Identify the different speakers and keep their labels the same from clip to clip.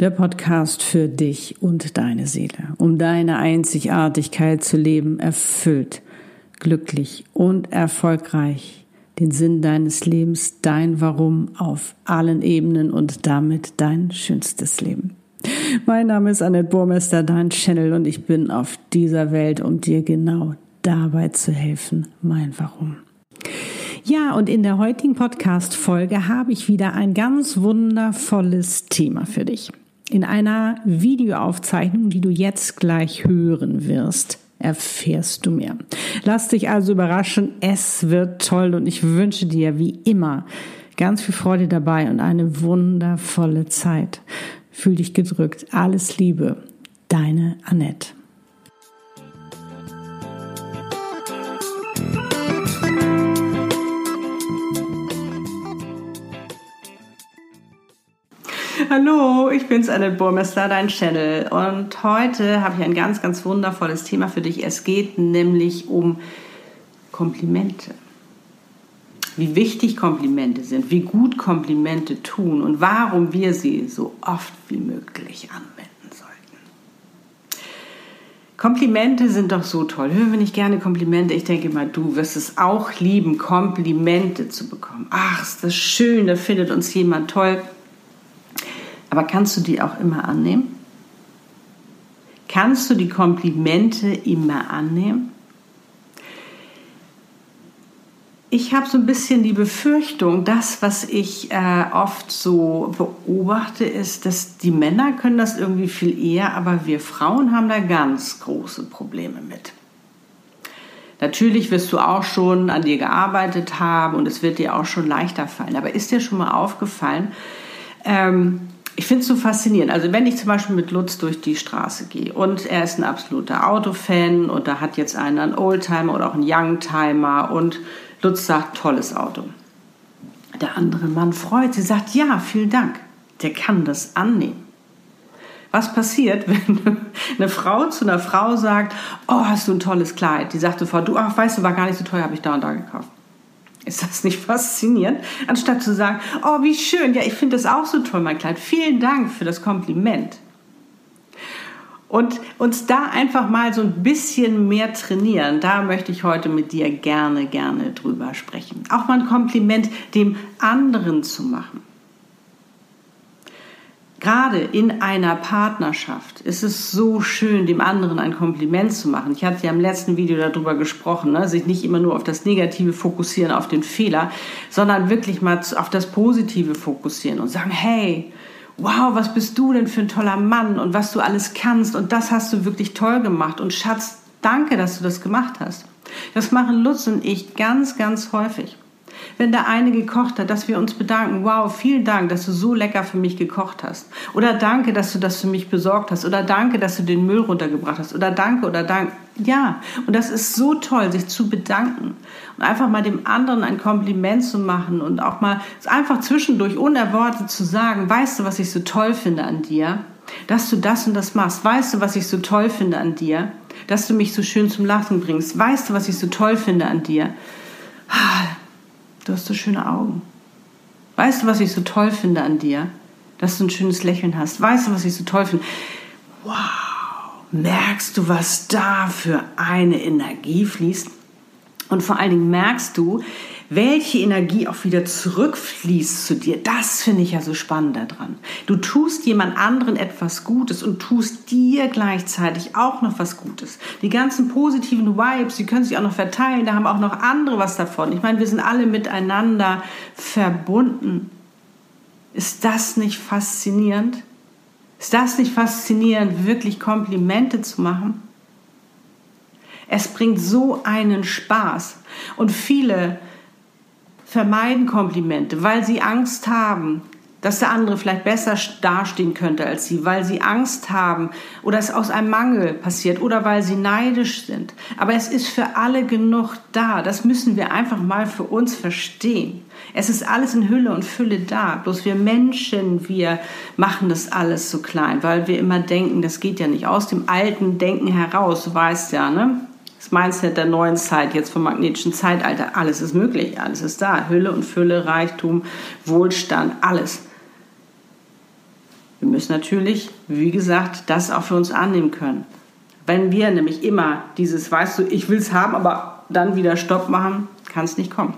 Speaker 1: Der Podcast für dich und deine Seele, um deine Einzigartigkeit zu leben, erfüllt, glücklich und erfolgreich, den Sinn deines Lebens, dein Warum auf allen Ebenen und damit dein schönstes Leben. Mein Name ist Annette Burmester, dein Channel und ich bin auf dieser Welt, um dir genau dabei zu helfen, mein Warum. Ja, und in der heutigen Podcast-Folge habe ich wieder ein ganz wundervolles Thema für dich. In einer Videoaufzeichnung, die du jetzt gleich hören wirst, erfährst du mehr. Lass dich also überraschen, es wird toll und ich wünsche dir wie immer ganz viel Freude dabei und eine wundervolle Zeit. Fühl dich gedrückt. Alles Liebe. Deine Annette. Hallo, ich bin's, Annette Burmester, dein Channel. Und heute habe ich ein ganz, ganz wundervolles Thema für dich. Es geht nämlich um Komplimente. Wie wichtig Komplimente sind, wie gut Komplimente tun und warum wir sie so oft wie möglich anwenden sollten. Komplimente sind doch so toll. Hören wir nicht gerne Komplimente? Ich denke mal, du wirst es auch lieben, Komplimente zu bekommen. Ach, ist das schön, da findet uns jemand toll. Aber kannst du die auch immer annehmen? Kannst du die Komplimente immer annehmen? Ich habe so ein bisschen die Befürchtung, das, was ich äh, oft so beobachte, ist, dass die Männer können das irgendwie viel eher, aber wir Frauen haben da ganz große Probleme mit. Natürlich wirst du auch schon an dir gearbeitet haben und es wird dir auch schon leichter fallen. Aber ist dir schon mal aufgefallen, ähm, ich finde es so faszinierend. Also wenn ich zum Beispiel mit Lutz durch die Straße gehe und er ist ein absoluter Autofan und da hat jetzt einer einen Oldtimer oder auch einen Youngtimer und Lutz sagt, tolles Auto. Der andere Mann freut sich, sagt, ja, vielen Dank. Der kann das annehmen. Was passiert, wenn eine Frau zu einer Frau sagt, oh, hast du ein tolles Kleid? Die sagt sofort, du, ach, weißt du, war gar nicht so teuer, habe ich da und da gekauft. Ist das nicht faszinierend? Anstatt zu sagen, oh, wie schön, ja, ich finde das auch so toll, mein Kleid. Vielen Dank für das Kompliment. Und uns da einfach mal so ein bisschen mehr trainieren, da möchte ich heute mit dir gerne, gerne drüber sprechen. Auch mal ein Kompliment dem anderen zu machen. Gerade in einer Partnerschaft ist es so schön, dem anderen ein Kompliment zu machen. Ich hatte ja im letzten Video darüber gesprochen, ne? sich nicht immer nur auf das Negative fokussieren, auf den Fehler, sondern wirklich mal auf das Positive fokussieren und sagen, hey, wow, was bist du denn für ein toller Mann und was du alles kannst und das hast du wirklich toll gemacht und Schatz, danke, dass du das gemacht hast. Das machen Lutz und ich ganz, ganz häufig wenn der eine gekocht hat, dass wir uns bedanken, wow, vielen Dank, dass du so lecker für mich gekocht hast. Oder danke, dass du das für mich besorgt hast. Oder danke, dass du den Müll runtergebracht hast. Oder danke oder danke. Ja, und das ist so toll, sich zu bedanken und einfach mal dem anderen ein Kompliment zu machen und auch mal einfach zwischendurch unerwartet zu sagen, weißt du, was ich so toll finde an dir? Dass du das und das machst. Weißt du, was ich so toll finde an dir? Dass du mich so schön zum Lachen bringst. Weißt du, was ich so toll finde an dir? Du hast so schöne Augen. Weißt du, was ich so toll finde an dir? Dass du ein schönes Lächeln hast. Weißt du, was ich so toll finde? Wow. Merkst du, was da für eine Energie fließt? Und vor allen Dingen merkst du, welche Energie auch wieder zurückfließt zu dir. Das finde ich ja so spannend daran. Du tust jemand anderen etwas Gutes und tust dir gleichzeitig auch noch was Gutes. Die ganzen positiven Vibes, die können sich auch noch verteilen. Da haben auch noch andere was davon. Ich meine, wir sind alle miteinander verbunden. Ist das nicht faszinierend? Ist das nicht faszinierend, wirklich Komplimente zu machen? Es bringt so einen Spaß. Und viele vermeiden Komplimente, weil sie Angst haben, dass der andere vielleicht besser dastehen könnte als sie, weil sie Angst haben oder es aus einem Mangel passiert oder weil sie neidisch sind. Aber es ist für alle genug da. Das müssen wir einfach mal für uns verstehen. Es ist alles in Hülle und Fülle da. Bloß wir Menschen, wir machen das alles so klein, weil wir immer denken, das geht ja nicht aus dem alten Denken heraus. Du weißt ja, ne? Das Mindset der neuen Zeit, jetzt vom magnetischen Zeitalter. Alles ist möglich, alles ist da. Hülle und Fülle, Reichtum, Wohlstand, alles. Wir müssen natürlich, wie gesagt, das auch für uns annehmen können. Wenn wir nämlich immer dieses, weißt du, ich will es haben, aber dann wieder Stopp machen, kann es nicht kommen.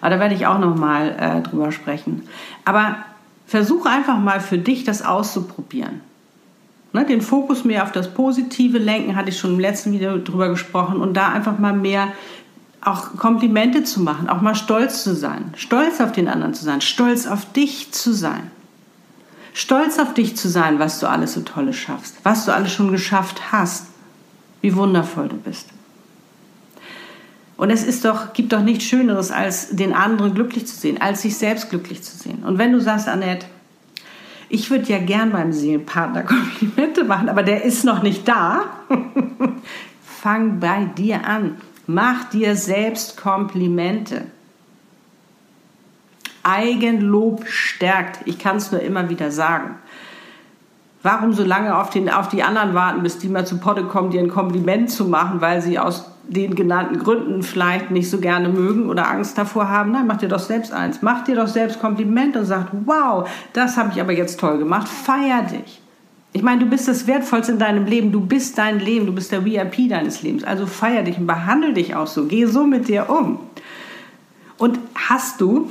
Speaker 1: Aber da werde ich auch noch mal äh, drüber sprechen. Aber versuche einfach mal für dich das auszuprobieren. Ne, den Fokus mehr auf das Positive lenken, hatte ich schon im letzten Video drüber gesprochen und da einfach mal mehr auch Komplimente zu machen, auch mal stolz zu sein, stolz auf den anderen zu sein, stolz auf dich zu sein. Stolz auf dich zu sein, was du alles so Tolles schaffst, was du alles schon geschafft hast, wie wundervoll du bist. Und es ist doch, gibt doch nichts Schöneres, als den anderen glücklich zu sehen, als sich selbst glücklich zu sehen. Und wenn du sagst, Annette, ich würde ja gern meinem Seelenpartner Komplimente machen, aber der ist noch nicht da, fang bei dir an. Mach dir selbst Komplimente. Eigenlob stärkt. Ich kann es nur immer wieder sagen. Warum so lange auf, den, auf die anderen warten, bis die mal zu Potte kommen, dir ein Kompliment zu machen, weil sie aus den genannten Gründen vielleicht nicht so gerne mögen oder Angst davor haben? Nein, mach dir doch selbst eins. Mach dir doch selbst Kompliment und sag, wow, das habe ich aber jetzt toll gemacht. Feier dich. Ich meine, du bist das Wertvollste in deinem Leben. Du bist dein Leben. Du bist der VIP deines Lebens. Also feier dich und behandle dich auch so. Geh so mit dir um. Und hast du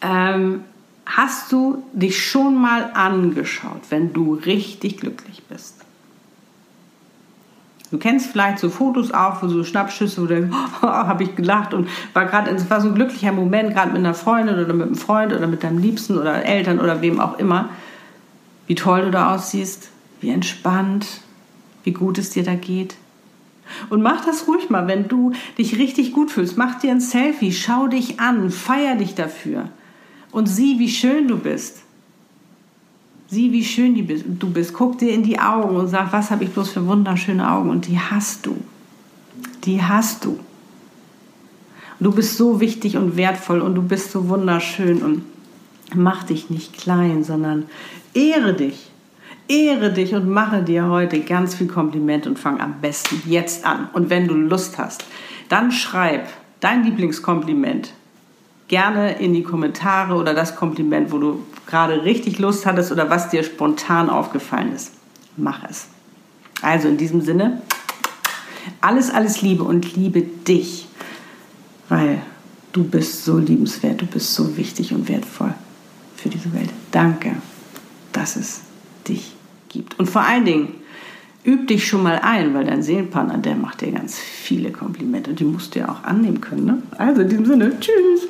Speaker 1: ähm, hast du dich schon mal angeschaut, wenn du richtig glücklich bist? Du kennst vielleicht so Fotos auch, wo so Schnappschüsse, du oh, habe ich gelacht und war gerade, es so ein glücklicher Moment, gerade mit einer Freundin oder mit einem Freund oder mit deinem Liebsten oder Eltern oder wem auch immer. Wie toll du da aussiehst, wie entspannt, wie gut es dir da geht. Und mach das ruhig mal, wenn du dich richtig gut fühlst. Mach dir ein Selfie, schau dich an, feier dich dafür und sieh, wie schön du bist. Sieh, wie schön du bist. Guck dir in die Augen und sag, was habe ich bloß für wunderschöne Augen. Und die hast du. Die hast du. Und du bist so wichtig und wertvoll und du bist so wunderschön und mach dich nicht klein, sondern ehre dich. Ehre dich und mache dir heute ganz viel Kompliment und fang am besten jetzt an. Und wenn du Lust hast, dann schreib dein Lieblingskompliment gerne in die Kommentare oder das Kompliment, wo du gerade richtig Lust hattest oder was dir spontan aufgefallen ist. Mach es. Also in diesem Sinne, alles, alles Liebe und liebe dich, weil du bist so liebenswert, du bist so wichtig und wertvoll für diese Welt. Danke, dass es dich gibt. Und vor allen Dingen, üb dich schon mal ein, weil dein Seelenpartner, der macht dir ganz viele Komplimente und die musst du ja auch annehmen können. Ne? Also in diesem Sinne, tschüss.